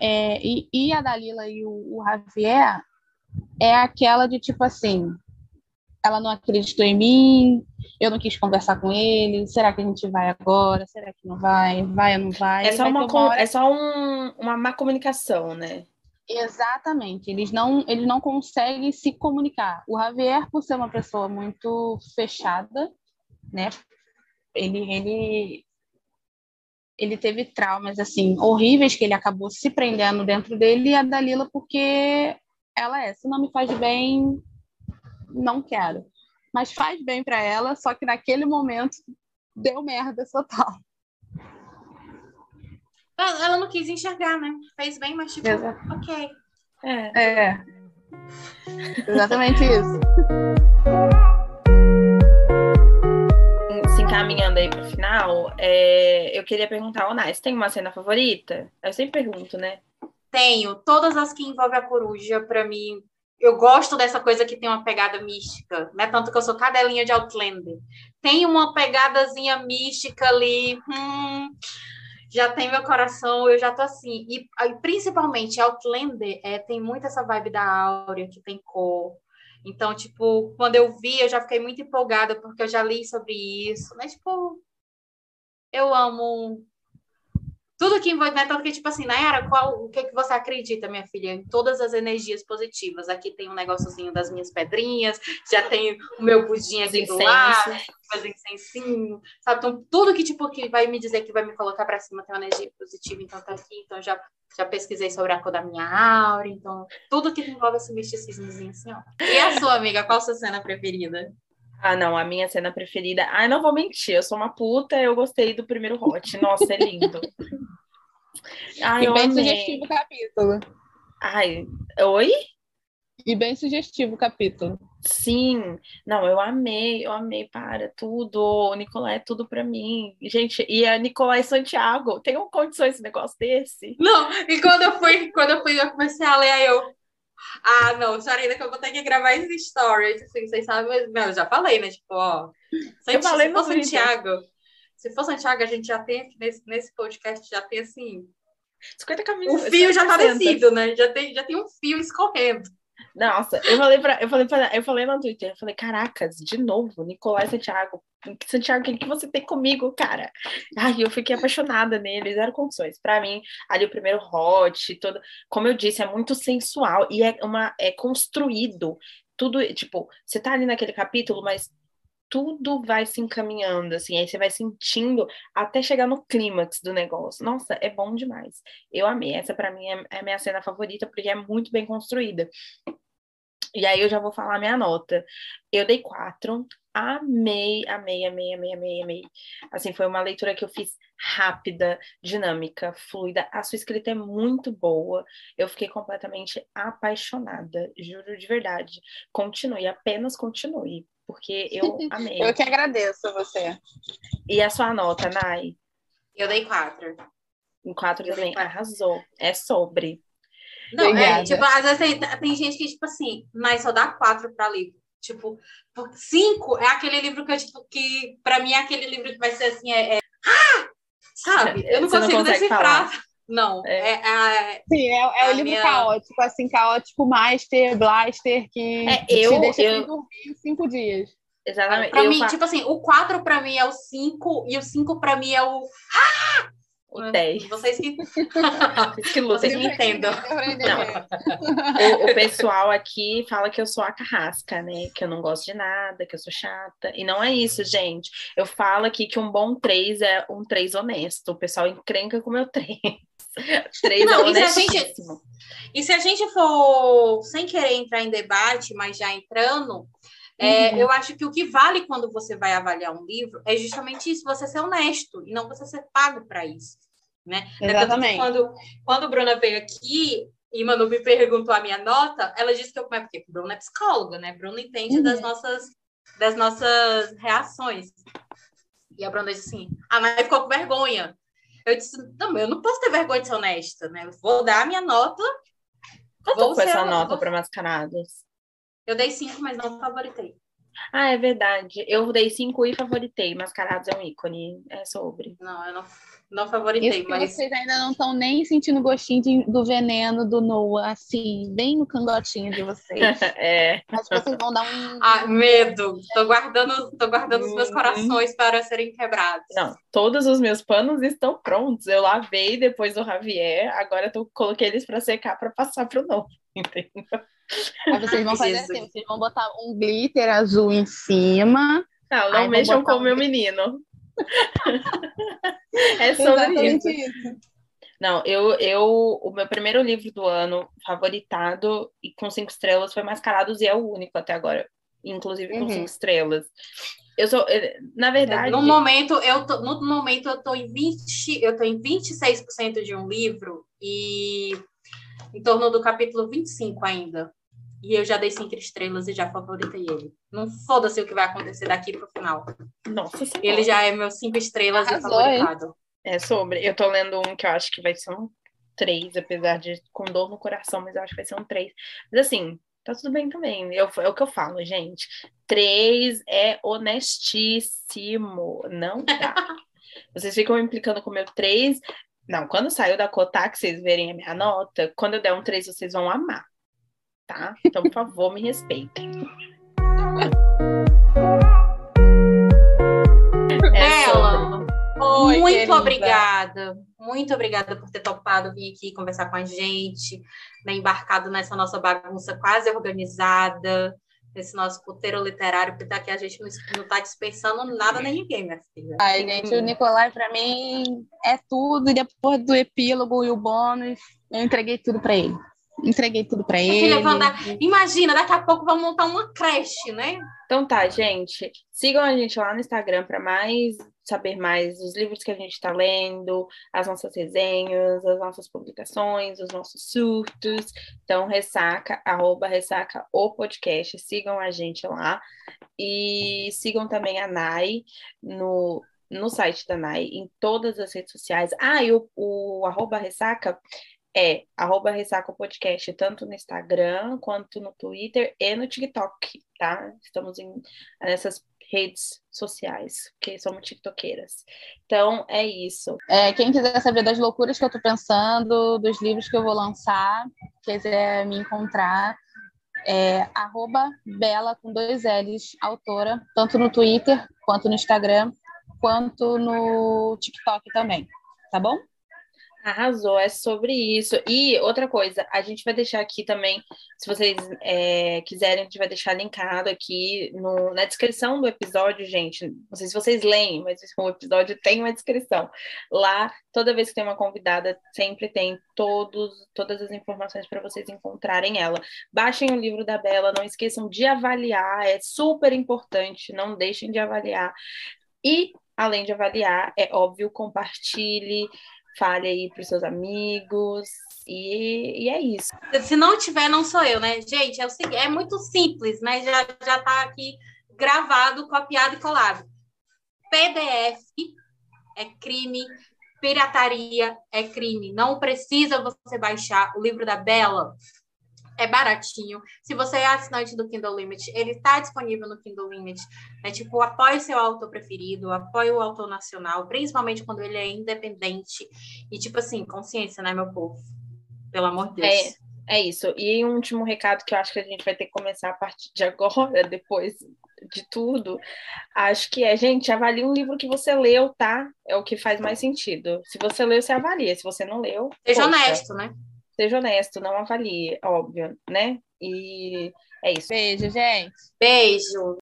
é, e, e, a Dalila e o, o Javier é aquela de tipo assim, ela não acreditou em mim, eu não quis conversar com ele, será que a gente vai agora? Será que não vai? Vai ou não vai? É só, vai uma, é só um, uma má comunicação, né? Exatamente, eles não, eles não conseguem se comunicar. O Javier, por ser uma pessoa muito fechada, né? Ele, ele, ele teve traumas assim horríveis que ele acabou se prendendo dentro dele e a Dalila porque ela é, se não me faz bem, não quero. Mas faz bem para ela, só que naquele momento deu merda total. Ela não quis enxergar, né? Fez bem, mas tipo, Exato. ok. É. é. Exatamente isso. Se encaminhando aí pro final, é... eu queria perguntar ao Nais, tem uma cena favorita? Eu sempre pergunto, né? Tenho. Todas as que envolvem a coruja, para mim, eu gosto dessa coisa que tem uma pegada mística, né? Tanto que eu sou cadelinha de Outlander. Tem uma pegadazinha mística ali, hum, já tem meu coração, eu já tô assim. E, principalmente Outlander é, tem muito essa vibe da Áurea, que tem cor. Então, tipo, quando eu vi, eu já fiquei muito empolgada, porque eu já li sobre isso, né? Tipo, eu amo tudo que envolve, né? Tanto que, tipo assim, Nayara, qual, o que, que você acredita, minha filha? Em todas as energias positivas. Aqui tem um negóciozinho das minhas pedrinhas, já tem o meu pudim aqui do lado, fazer incensinho, sabe? Então, tudo que, tipo, que vai me dizer que vai me colocar para cima tem uma energia positiva, então tá aqui. Então, já, já pesquisei sobre a cor da minha aura, então, tudo que envolve esse misticismozinho, assim, ó. E a sua amiga, qual a sua cena preferida? Ah, não, a minha cena preferida. Ah, não vou mentir, eu sou uma puta, eu gostei do primeiro hot. Nossa, é lindo. Ai, e bem amei. sugestivo o capítulo. Ai, oi? E bem sugestivo o capítulo. Sim, não, eu amei, eu amei, para tudo. O Nicolai é tudo para mim. Gente, e a Nicolai Santiago, tem um condições esse negócio desse? Não, e quando eu fui, quando eu fui, eu comecei a ler, aí eu, ah, não, Sarina, que eu vou ter que gravar esses stories, assim, vocês sabem, mas não, eu já falei, né? Tipo, ó. eu falei se for Santiago, se for Santiago, a gente já tem nesse, nesse podcast, já tem assim. 50 caminhos. O fio já tá descido, né? Já tem, já tem um fio escorrendo. Nossa, eu falei para eu falei para eu falei no Twitter, eu falei, caracas, de novo, Nicolai Santiago. Santiago, o que, você tem comigo, cara? Ai, eu fiquei apaixonada nele, zero condições. Para mim, ali o primeiro hot, todo, como eu disse, é muito sensual e é uma é construído. Tudo, tipo, você tá ali naquele capítulo, mas tudo vai se encaminhando, assim, aí você vai sentindo até chegar no clímax do negócio. Nossa, é bom demais. Eu amei. Essa para mim é, é a minha cena favorita porque é muito bem construída. E aí eu já vou falar minha nota. Eu dei quatro. Amei, amei, amei, amei, amei, amei. Assim, foi uma leitura que eu fiz rápida, dinâmica, fluida. A sua escrita é muito boa. Eu fiquei completamente apaixonada, juro de verdade. Continue, apenas continue, porque eu amei. eu que agradeço você. E a sua nota, Nai? Eu dei quatro. Em quatro eu também. Arrasou. É sobre. Não, é, tipo, às vezes tem, tem gente que, tipo assim, mas só dá quatro para livro. Tipo, cinco é aquele livro que, eu, tipo, que pra mim é aquele livro que vai ser assim, é. é... Ah! Sabe? Eu não Você consigo não decifrar. Falar. Não, é, é, é, Sim, é, é o livro minha... caótico, assim, caótico Master, Blaster, que é, eu, te deixa eu... dormir cinco dias. Exatamente. Pra eu mim, fa... tipo assim, o 4 pra mim é o 5 e o 5 pra mim é o. Ah! O 10. Vocês que, que vocês me entendam. Não. O, o, pessoal aqui fala que eu sou a carrasca, né? Que eu não gosto de nada, que eu sou chata. E não é isso, gente. Eu falo aqui que um bom 3 é um 3 honesto. O pessoal encrenca com o meu 3. 3 não, é honestíssimo. E se a gente for, sem querer entrar em debate, mas já entrando, é, uhum. eu acho que o que vale quando você vai avaliar um livro é justamente isso, você ser honesto e não você ser pago para isso. Né? Exatamente. Quando, quando Bruna veio aqui e Manu me perguntou a minha nota, ela disse que eu é porque Bruna é psicóloga, né? Bruna entende uhum. das nossas das nossas reações. E a Bruna disse assim: "Ah, mas ficou com vergonha". Eu disse: "Não, eu não posso ter vergonha de ser honesta, né? Eu vou dar a minha nota Quanto foi essa nota para Mascarados? Eu dei cinco, mas não favoritei. Ah, é verdade. Eu dei cinco e favoritei. Mascarados é um ícone. É sobre. Não, eu não, não favoritei, Isso mas. Vocês ainda não estão nem sentindo o gostinho de, do veneno do Noah, assim, bem no cangotinho de vocês. é. Mas vocês vão dar um. Ah, medo. Tô guardando, tô guardando os meus uhum. corações para serem quebrados. Não, todos os meus panos estão prontos. Eu lavei depois do Javier, agora eu coloquei eles para secar para passar pro novo, entendeu? Aí vocês vão fazer assim, vocês vão botar um glitter azul em cima. Não, não mexam com o um... meu menino. é sobre isso. isso. Não, eu, eu, o meu primeiro livro do ano, favoritado e com cinco estrelas, foi Mascarados e é o único até agora, inclusive com uhum. cinco estrelas. Eu sou, eh, na verdade. No momento, eu tô, no momento eu tô em 20, eu tô em 26% de um livro e em torno do capítulo 25 ainda. E eu já dei cinco estrelas e já favoritei ele. Não foda-se o que vai acontecer daqui pro final. Nossa senhora. Ele já é meu cinco estrelas Arrasou, e favoritado. É sobre. Eu tô lendo um que eu acho que vai ser um três, apesar de com dor no coração, mas eu acho que vai ser um três. Mas assim, tá tudo bem também. Eu, é o que eu falo, gente. Três é honestíssimo. Não dá. Vocês ficam implicando com o meu três. Não, quando saiu da Kotak, vocês verem a minha nota, quando eu der um três, vocês vão amar tá? Então, por favor, me respeitem. É Oi, muito querida. obrigada. Muito obrigada por ter topado vir aqui conversar com a gente, né, embarcado nessa nossa bagunça quase organizada, nesse nosso puteiro literário, porque daqui a gente não, não tá dispensando nada nem ninguém, minha filha. Ai, gente, o Nicolai, para mim, é tudo, e depois do epílogo e o bônus, eu entreguei tudo para ele entreguei tudo para ele. Imagina, daqui a pouco vamos montar uma creche, né? Então tá, gente. Sigam a gente lá no Instagram para mais saber mais dos livros que a gente está lendo, as nossas resenhas, as nossas publicações, os nossos surtos. Então, ressaca, arroba ressaca o podcast. Sigam a gente lá. E sigam também a Nai no, no site da Nai, em todas as redes sociais. Ah, e o, o arroba ressaca é arroba Ressaca Podcast, tanto no Instagram, quanto no Twitter e no TikTok, tá? Estamos em, nessas redes sociais, porque somos tiktoqueiras. Então, é isso. É, quem quiser saber das loucuras que eu tô pensando, dos livros que eu vou lançar, quiser me encontrar, é arroba Bela com dois L's, autora, tanto no Twitter, quanto no Instagram, quanto no TikTok também, tá bom? Arrasou, é sobre isso. E outra coisa, a gente vai deixar aqui também, se vocês é, quiserem, a gente vai deixar linkado aqui no, na descrição do episódio, gente. Não sei se vocês leem, mas o episódio tem uma descrição. Lá, toda vez que tem uma convidada, sempre tem todos, todas as informações para vocês encontrarem ela. Baixem o livro da Bela, não esqueçam de avaliar, é super importante, não deixem de avaliar. E, além de avaliar, é óbvio, compartilhe fale aí para os seus amigos. E, e, é isso. Se não tiver, não sou eu, né? Gente, é, o, é muito simples, né? Já, já tá aqui gravado, copiado e colado. PDF é crime, pirataria é crime. Não precisa você baixar o livro da Bela é baratinho. Se você é assinante do Kindle Limit, ele está disponível no Kindle Limit. Né? Tipo, apoie seu autor preferido, apoie o autor nacional, principalmente quando ele é independente. E, tipo assim, consciência, né, meu povo? Pelo amor de Deus. É, é isso. E um último recado que eu acho que a gente vai ter que começar a partir de agora, depois de tudo, acho que é, gente, avalie um livro que você leu, tá? É o que faz mais sentido. Se você leu, você avalia. Se você não leu. Seja poxa. honesto, né? seja honesto, não avalie, óbvio, né? E é isso. Beijo, gente. Beijo.